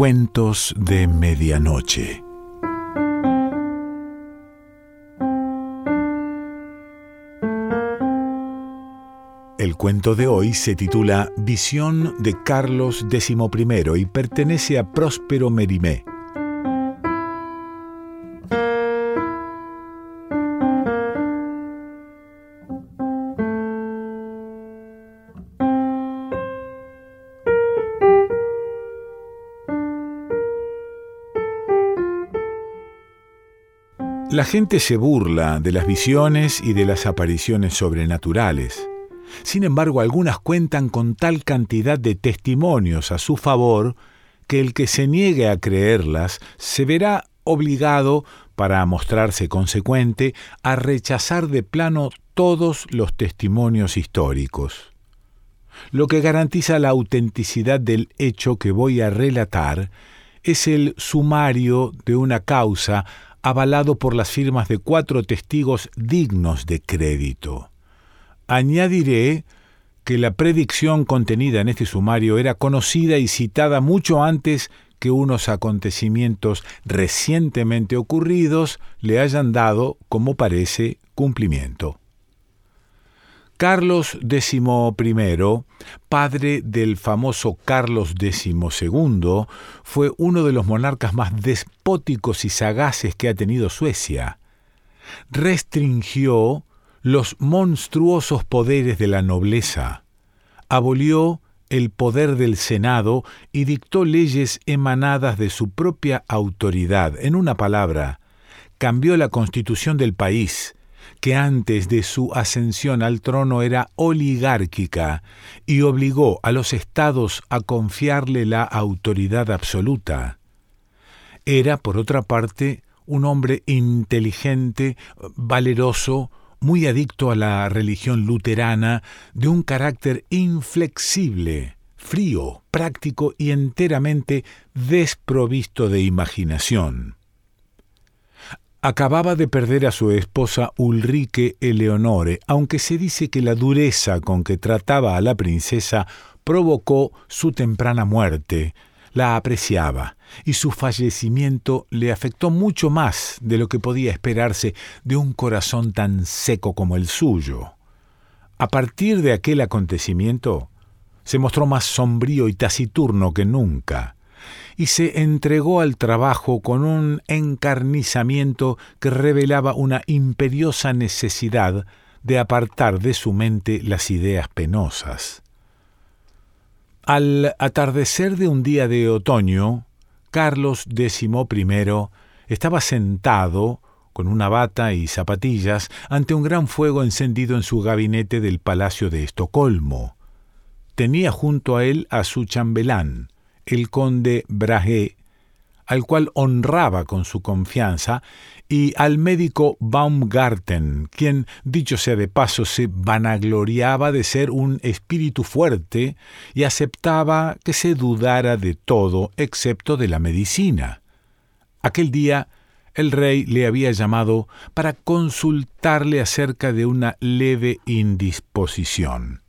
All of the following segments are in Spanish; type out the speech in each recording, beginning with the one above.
Cuentos de Medianoche. El cuento de hoy se titula Visión de Carlos XI y pertenece a Próspero Merimé. La gente se burla de las visiones y de las apariciones sobrenaturales. Sin embargo, algunas cuentan con tal cantidad de testimonios a su favor que el que se niegue a creerlas se verá obligado, para mostrarse consecuente, a rechazar de plano todos los testimonios históricos. Lo que garantiza la autenticidad del hecho que voy a relatar es el sumario de una causa avalado por las firmas de cuatro testigos dignos de crédito. Añadiré que la predicción contenida en este sumario era conocida y citada mucho antes que unos acontecimientos recientemente ocurridos le hayan dado, como parece, cumplimiento. Carlos XI, padre del famoso Carlos XII, fue uno de los monarcas más despóticos y sagaces que ha tenido Suecia. Restringió los monstruosos poderes de la nobleza, abolió el poder del Senado y dictó leyes emanadas de su propia autoridad. En una palabra, cambió la constitución del país, que antes de su ascensión al trono era oligárquica y obligó a los estados a confiarle la autoridad absoluta. Era, por otra parte, un hombre inteligente, valeroso, muy adicto a la religión luterana, de un carácter inflexible, frío, práctico y enteramente desprovisto de imaginación. Acababa de perder a su esposa Ulrike Eleonore, aunque se dice que la dureza con que trataba a la princesa provocó su temprana muerte. La apreciaba, y su fallecimiento le afectó mucho más de lo que podía esperarse de un corazón tan seco como el suyo. A partir de aquel acontecimiento, se mostró más sombrío y taciturno que nunca y se entregó al trabajo con un encarnizamiento que revelaba una imperiosa necesidad de apartar de su mente las ideas penosas. Al atardecer de un día de otoño, Carlos XI estaba sentado, con una bata y zapatillas, ante un gran fuego encendido en su gabinete del Palacio de Estocolmo. Tenía junto a él a su chambelán, el conde Brahe, al cual honraba con su confianza, y al médico Baumgarten, quien, dicho sea de paso, se vanagloriaba de ser un espíritu fuerte y aceptaba que se dudara de todo excepto de la medicina. Aquel día el rey le había llamado para consultarle acerca de una leve indisposición.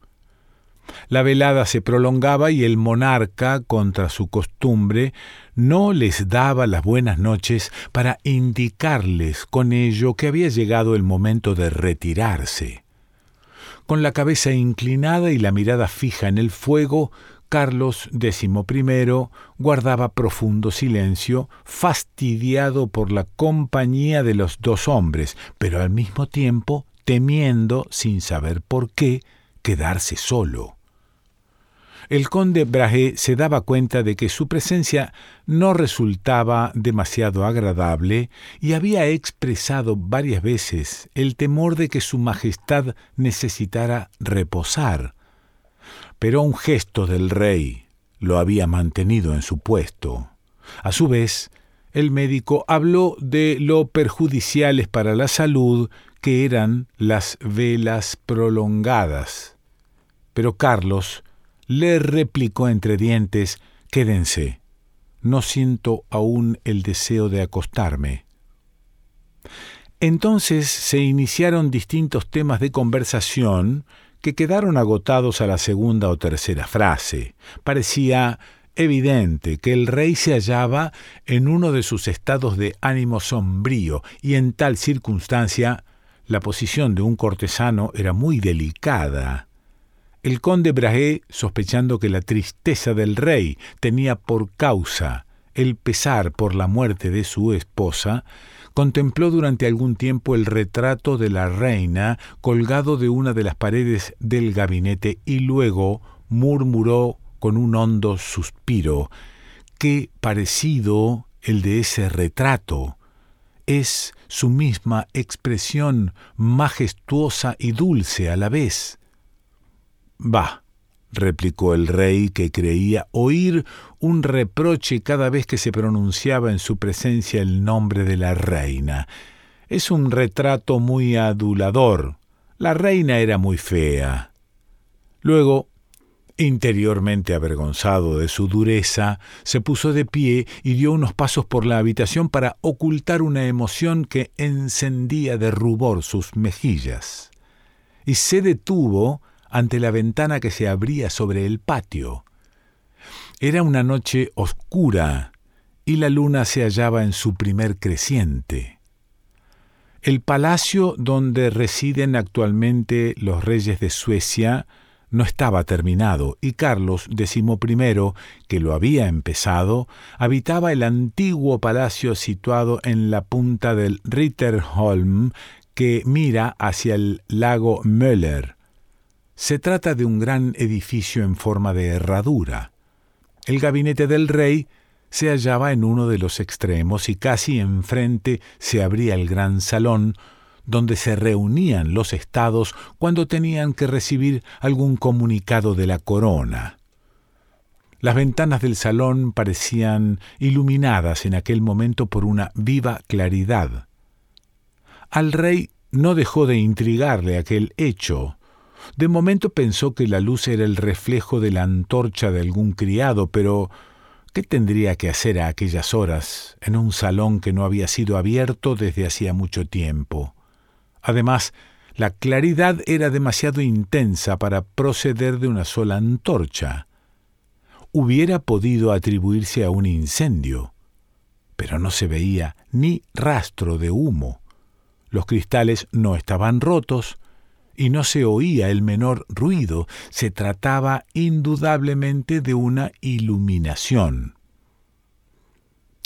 La velada se prolongaba y el monarca, contra su costumbre, no les daba las buenas noches para indicarles con ello que había llegado el momento de retirarse. Con la cabeza inclinada y la mirada fija en el fuego, Carlos XI guardaba profundo silencio, fastidiado por la compañía de los dos hombres, pero al mismo tiempo temiendo, sin saber por qué, quedarse solo el conde Brahe se daba cuenta de que su presencia no resultaba demasiado agradable y había expresado varias veces el temor de que su Majestad necesitara reposar. Pero un gesto del rey lo había mantenido en su puesto. A su vez, el médico habló de lo perjudiciales para la salud que eran las velas prolongadas. Pero Carlos le replicó entre dientes Quédense. No siento aún el deseo de acostarme. Entonces se iniciaron distintos temas de conversación que quedaron agotados a la segunda o tercera frase. Parecía evidente que el rey se hallaba en uno de sus estados de ánimo sombrío, y en tal circunstancia la posición de un cortesano era muy delicada. El conde Brahé, sospechando que la tristeza del rey tenía por causa el pesar por la muerte de su esposa, contempló durante algún tiempo el retrato de la reina colgado de una de las paredes del gabinete y luego murmuró con un hondo suspiro, qué parecido el de ese retrato. Es su misma expresión majestuosa y dulce a la vez. Bah, replicó el rey, que creía oír un reproche cada vez que se pronunciaba en su presencia el nombre de la reina. Es un retrato muy adulador. La reina era muy fea. Luego, interiormente avergonzado de su dureza, se puso de pie y dio unos pasos por la habitación para ocultar una emoción que encendía de rubor sus mejillas. Y se detuvo ante la ventana que se abría sobre el patio. Era una noche oscura y la luna se hallaba en su primer creciente. El palacio donde residen actualmente los reyes de Suecia no estaba terminado y Carlos XI, que lo había empezado, habitaba el antiguo palacio situado en la punta del Ritterholm que mira hacia el lago Möller, se trata de un gran edificio en forma de herradura. El gabinete del rey se hallaba en uno de los extremos y casi enfrente se abría el gran salón donde se reunían los estados cuando tenían que recibir algún comunicado de la corona. Las ventanas del salón parecían iluminadas en aquel momento por una viva claridad. Al rey no dejó de intrigarle aquel hecho, de momento pensó que la luz era el reflejo de la antorcha de algún criado, pero ¿qué tendría que hacer a aquellas horas en un salón que no había sido abierto desde hacía mucho tiempo? Además, la claridad era demasiado intensa para proceder de una sola antorcha. Hubiera podido atribuirse a un incendio, pero no se veía ni rastro de humo. Los cristales no estaban rotos, y no se oía el menor ruido, se trataba indudablemente de una iluminación.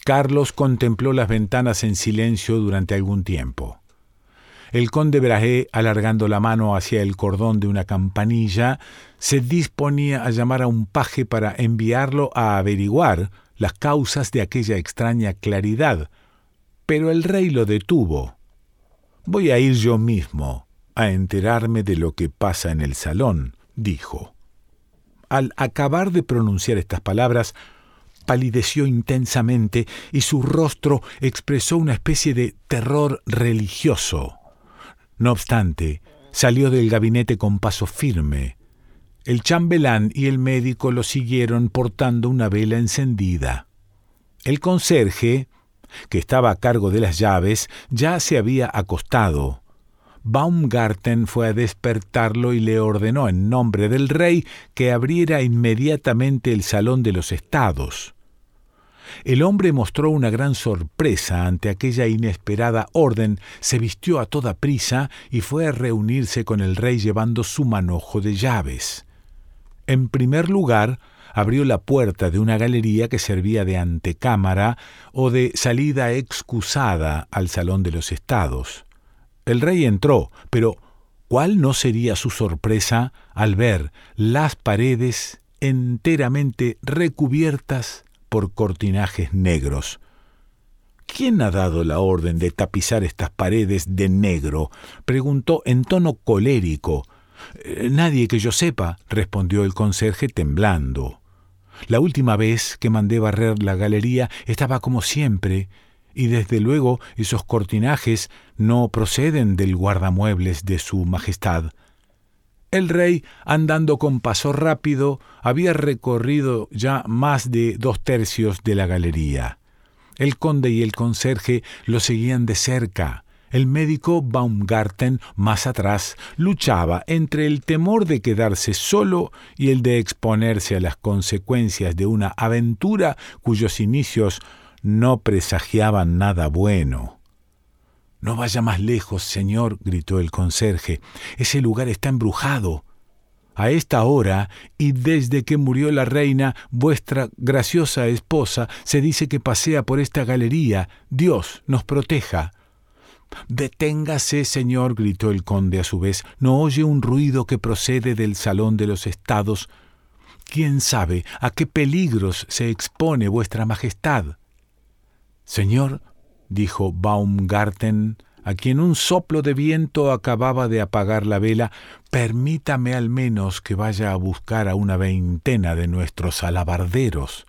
Carlos contempló las ventanas en silencio durante algún tiempo. El conde Brahé, alargando la mano hacia el cordón de una campanilla, se disponía a llamar a un paje para enviarlo a averiguar las causas de aquella extraña claridad, pero el rey lo detuvo. Voy a ir yo mismo, a enterarme de lo que pasa en el salón, dijo. Al acabar de pronunciar estas palabras, palideció intensamente y su rostro expresó una especie de terror religioso. No obstante, salió del gabinete con paso firme. El chambelán y el médico lo siguieron portando una vela encendida. El conserje, que estaba a cargo de las llaves, ya se había acostado. Baumgarten fue a despertarlo y le ordenó en nombre del rey que abriera inmediatamente el salón de los estados. El hombre mostró una gran sorpresa ante aquella inesperada orden, se vistió a toda prisa y fue a reunirse con el rey llevando su manojo de llaves. En primer lugar, abrió la puerta de una galería que servía de antecámara o de salida excusada al salón de los estados. El rey entró, pero ¿cuál no sería su sorpresa al ver las paredes enteramente recubiertas por cortinajes negros? ¿Quién ha dado la orden de tapizar estas paredes de negro? preguntó en tono colérico. Eh, nadie que yo sepa, respondió el conserje temblando. La última vez que mandé barrer la galería estaba como siempre, y desde luego esos cortinajes no proceden del guardamuebles de su Majestad. El rey, andando con paso rápido, había recorrido ya más de dos tercios de la galería. El conde y el conserje lo seguían de cerca. El médico Baumgarten, más atrás, luchaba entre el temor de quedarse solo y el de exponerse a las consecuencias de una aventura cuyos inicios no presagiaban nada bueno. No vaya más lejos, señor, gritó el conserje. Ese lugar está embrujado. A esta hora, y desde que murió la reina, vuestra graciosa esposa, se dice que pasea por esta galería. Dios nos proteja. Deténgase, señor, gritó el conde a su vez. ¿No oye un ruido que procede del salón de los estados? ¿Quién sabe a qué peligros se expone vuestra majestad? Señor, dijo Baumgarten, a quien un soplo de viento acababa de apagar la vela, permítame al menos que vaya a buscar a una veintena de nuestros alabarderos.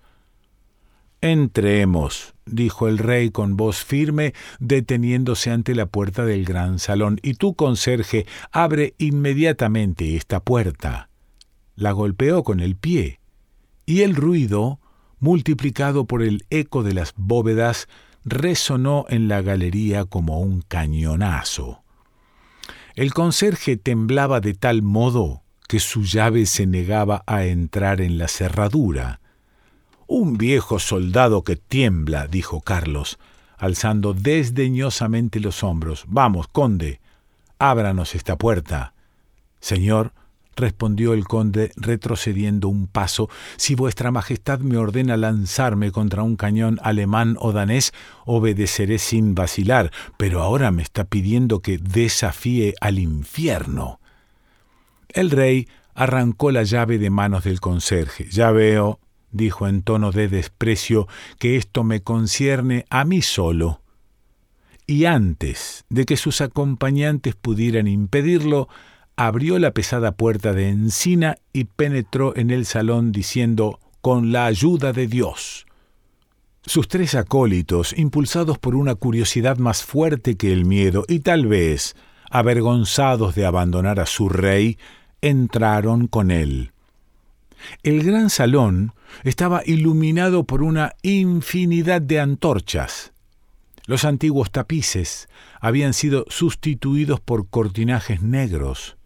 Entremos, dijo el rey con voz firme, deteniéndose ante la puerta del gran salón, y tú, conserje, abre inmediatamente esta puerta. La golpeó con el pie, y el ruido, multiplicado por el eco de las bóvedas, resonó en la galería como un cañonazo. El conserje temblaba de tal modo que su llave se negaba a entrar en la cerradura. Un viejo soldado que tiembla, dijo Carlos, alzando desdeñosamente los hombros. Vamos, conde, ábranos esta puerta. Señor, respondió el conde retrocediendo un paso, si vuestra Majestad me ordena lanzarme contra un cañón alemán o danés, obedeceré sin vacilar, pero ahora me está pidiendo que desafíe al infierno. El rey arrancó la llave de manos del conserje. Ya veo, dijo en tono de desprecio, que esto me concierne a mí solo. Y antes de que sus acompañantes pudieran impedirlo, abrió la pesada puerta de encina y penetró en el salón diciendo con la ayuda de Dios. Sus tres acólitos, impulsados por una curiosidad más fuerte que el miedo, y tal vez avergonzados de abandonar a su rey, entraron con él. El gran salón estaba iluminado por una infinidad de antorchas. Los antiguos tapices habían sido sustituidos por cortinajes negros.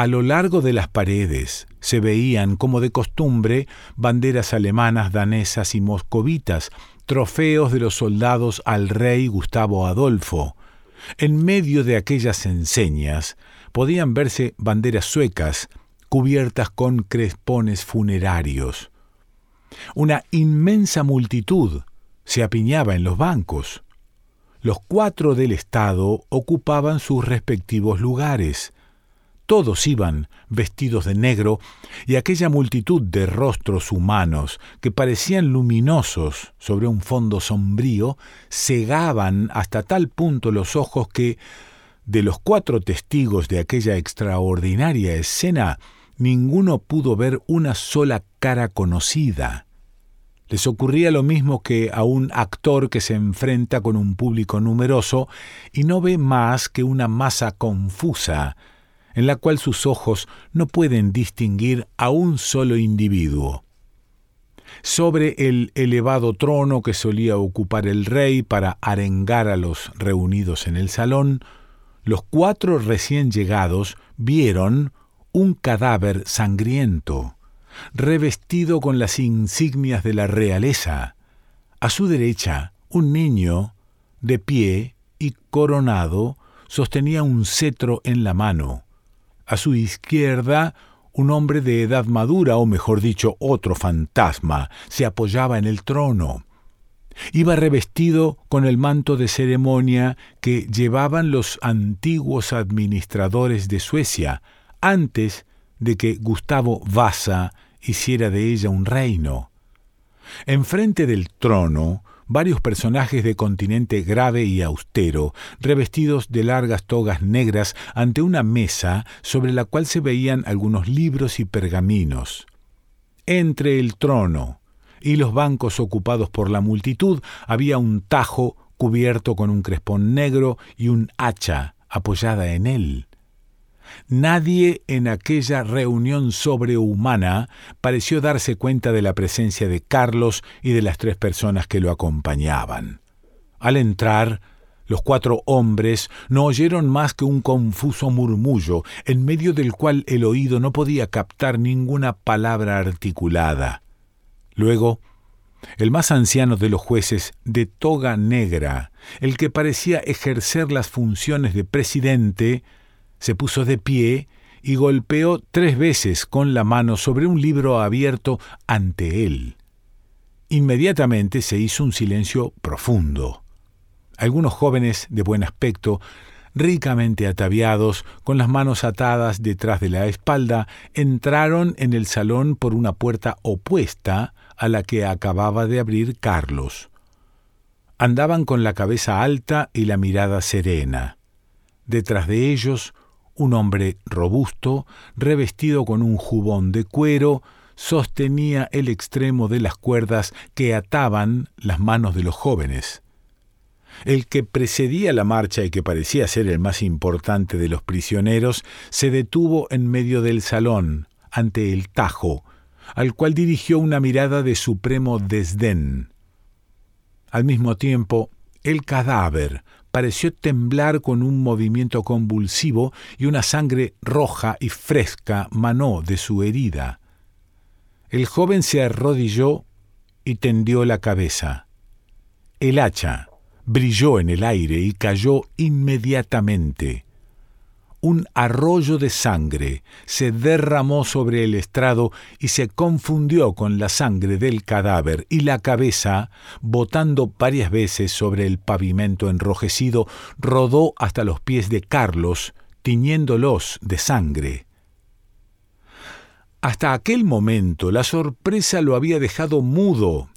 A lo largo de las paredes se veían, como de costumbre, banderas alemanas, danesas y moscovitas, trofeos de los soldados al rey Gustavo Adolfo. En medio de aquellas enseñas podían verse banderas suecas, cubiertas con crespones funerarios. Una inmensa multitud se apiñaba en los bancos. Los cuatro del Estado ocupaban sus respectivos lugares. Todos iban vestidos de negro y aquella multitud de rostros humanos que parecían luminosos sobre un fondo sombrío cegaban hasta tal punto los ojos que, de los cuatro testigos de aquella extraordinaria escena, ninguno pudo ver una sola cara conocida. Les ocurría lo mismo que a un actor que se enfrenta con un público numeroso y no ve más que una masa confusa, en la cual sus ojos no pueden distinguir a un solo individuo. Sobre el elevado trono que solía ocupar el rey para arengar a los reunidos en el salón, los cuatro recién llegados vieron un cadáver sangriento, revestido con las insignias de la realeza. A su derecha, un niño, de pie y coronado, sostenía un cetro en la mano. A su izquierda, un hombre de edad madura, o mejor dicho, otro fantasma, se apoyaba en el trono. Iba revestido con el manto de ceremonia que llevaban los antiguos administradores de Suecia, antes de que Gustavo Vasa hiciera de ella un reino. Enfrente del trono, varios personajes de continente grave y austero, revestidos de largas togas negras ante una mesa sobre la cual se veían algunos libros y pergaminos. Entre el trono y los bancos ocupados por la multitud había un tajo cubierto con un crespón negro y un hacha apoyada en él. Nadie en aquella reunión sobrehumana pareció darse cuenta de la presencia de Carlos y de las tres personas que lo acompañaban. Al entrar, Los cuatro hombres no oyeron más que un confuso murmullo, en medio del cual el oído no podía captar ninguna palabra articulada. Luego, el más anciano de los jueces, de toga negra, el que parecía ejercer las funciones de presidente, se puso de pie y golpeó tres veces con la mano sobre un libro abierto ante él. Inmediatamente se hizo un silencio profundo. Algunos jóvenes de buen aspecto, ricamente ataviados, con las manos atadas detrás de la espalda, entraron en el salón por una puerta opuesta a la que acababa de abrir Carlos. Andaban con la cabeza alta y la mirada serena. Detrás de ellos, un hombre robusto, revestido con un jubón de cuero, sostenía el extremo de las cuerdas que ataban las manos de los jóvenes. El que precedía la marcha y que parecía ser el más importante de los prisioneros, se detuvo en medio del salón, ante el Tajo, al cual dirigió una mirada de supremo desdén. Al mismo tiempo, el cadáver pareció temblar con un movimiento convulsivo y una sangre roja y fresca manó de su herida. El joven se arrodilló y tendió la cabeza. El hacha, brilló en el aire y cayó inmediatamente. Un arroyo de sangre se derramó sobre el estrado y se confundió con la sangre del cadáver y la cabeza, botando varias veces sobre el pavimento enrojecido, rodó hasta los pies de Carlos, tiñéndolos de sangre. Hasta aquel momento la sorpresa lo había dejado mudo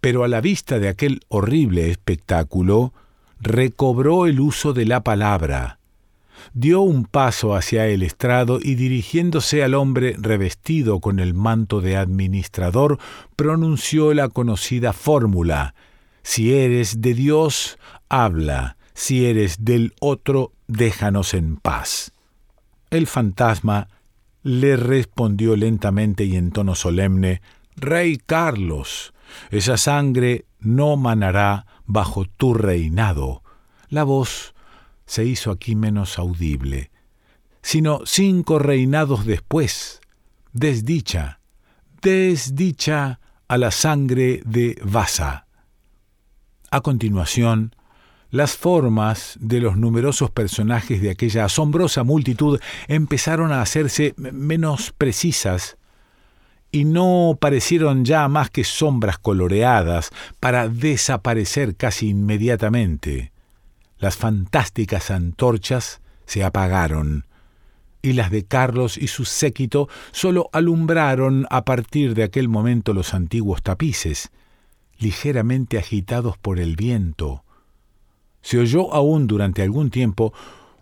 pero a la vista de aquel horrible espectáculo, recobró el uso de la palabra, dio un paso hacia el estrado y dirigiéndose al hombre revestido con el manto de administrador, pronunció la conocida fórmula Si eres de Dios, habla, si eres del otro, déjanos en paz. El fantasma le respondió lentamente y en tono solemne Rey Carlos, esa sangre no manará bajo tu reinado. La voz se hizo aquí menos audible, sino cinco reinados después. Desdicha, desdicha a la sangre de Vasa. A continuación, las formas de los numerosos personajes de aquella asombrosa multitud empezaron a hacerse menos precisas y no parecieron ya más que sombras coloreadas para desaparecer casi inmediatamente. Las fantásticas antorchas se apagaron, y las de Carlos y su séquito sólo alumbraron a partir de aquel momento los antiguos tapices, ligeramente agitados por el viento. Se oyó aún durante algún tiempo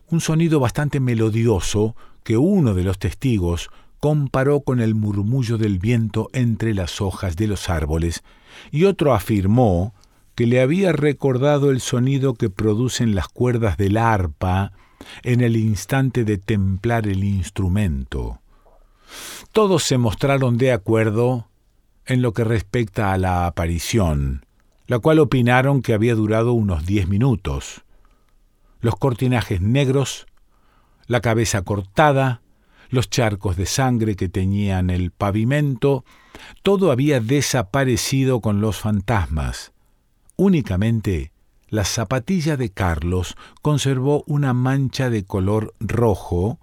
un sonido bastante melodioso que uno de los testigos comparó con el murmullo del viento entre las hojas de los árboles, y otro afirmó que le había recordado el sonido que producen las cuerdas del arpa en el instante de templar el instrumento. Todos se mostraron de acuerdo en lo que respecta a la aparición, la cual opinaron que había durado unos diez minutos. Los cortinajes negros, la cabeza cortada, los charcos de sangre que teñían el pavimento, todo había desaparecido con los fantasmas. Únicamente la zapatilla de Carlos conservó una mancha de color rojo,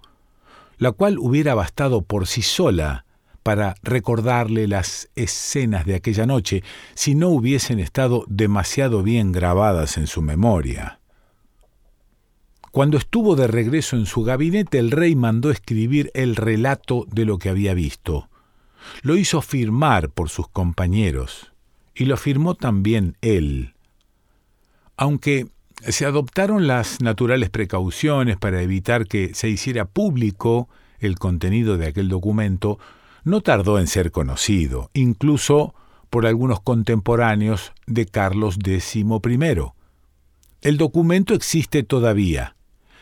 la cual hubiera bastado por sí sola para recordarle las escenas de aquella noche si no hubiesen estado demasiado bien grabadas en su memoria. Cuando estuvo de regreso en su gabinete, el rey mandó escribir el relato de lo que había visto. Lo hizo firmar por sus compañeros, y lo firmó también él. Aunque se adoptaron las naturales precauciones para evitar que se hiciera público el contenido de aquel documento, no tardó en ser conocido, incluso por algunos contemporáneos de Carlos X I. El documento existe todavía,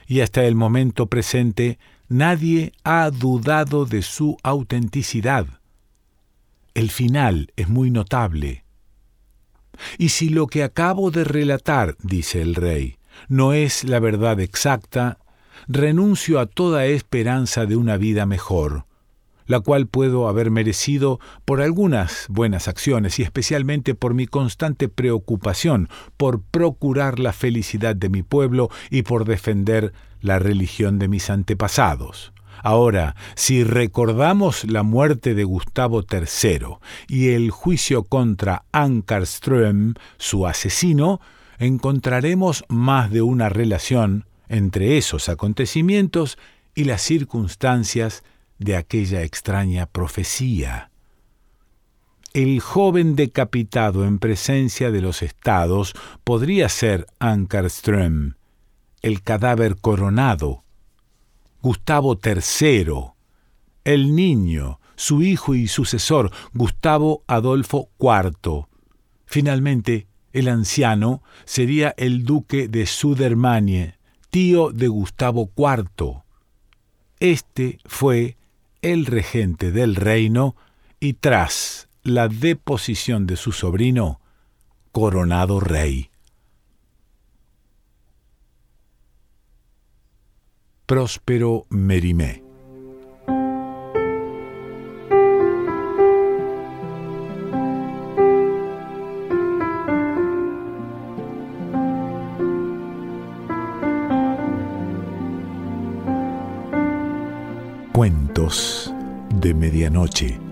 y hasta el momento presente nadie ha dudado de su autenticidad. El final es muy notable. Y si lo que acabo de relatar, dice el rey, no es la verdad exacta, renuncio a toda esperanza de una vida mejor, la cual puedo haber merecido por algunas buenas acciones y especialmente por mi constante preocupación por procurar la felicidad de mi pueblo y por defender la religión de mis antepasados. Ahora, si recordamos la muerte de Gustavo III y el juicio contra Ankarström, su asesino, encontraremos más de una relación entre esos acontecimientos y las circunstancias de aquella extraña profecía. El joven decapitado en presencia de los estados podría ser Ankarström, el cadáver coronado, Gustavo III, el niño, su hijo y sucesor, Gustavo Adolfo IV. Finalmente, el anciano sería el duque de Sudermanie, tío de Gustavo IV. Este fue el regente del reino y tras la deposición de su sobrino, coronado rey. Próspero Merimé Cuentos de Medianoche.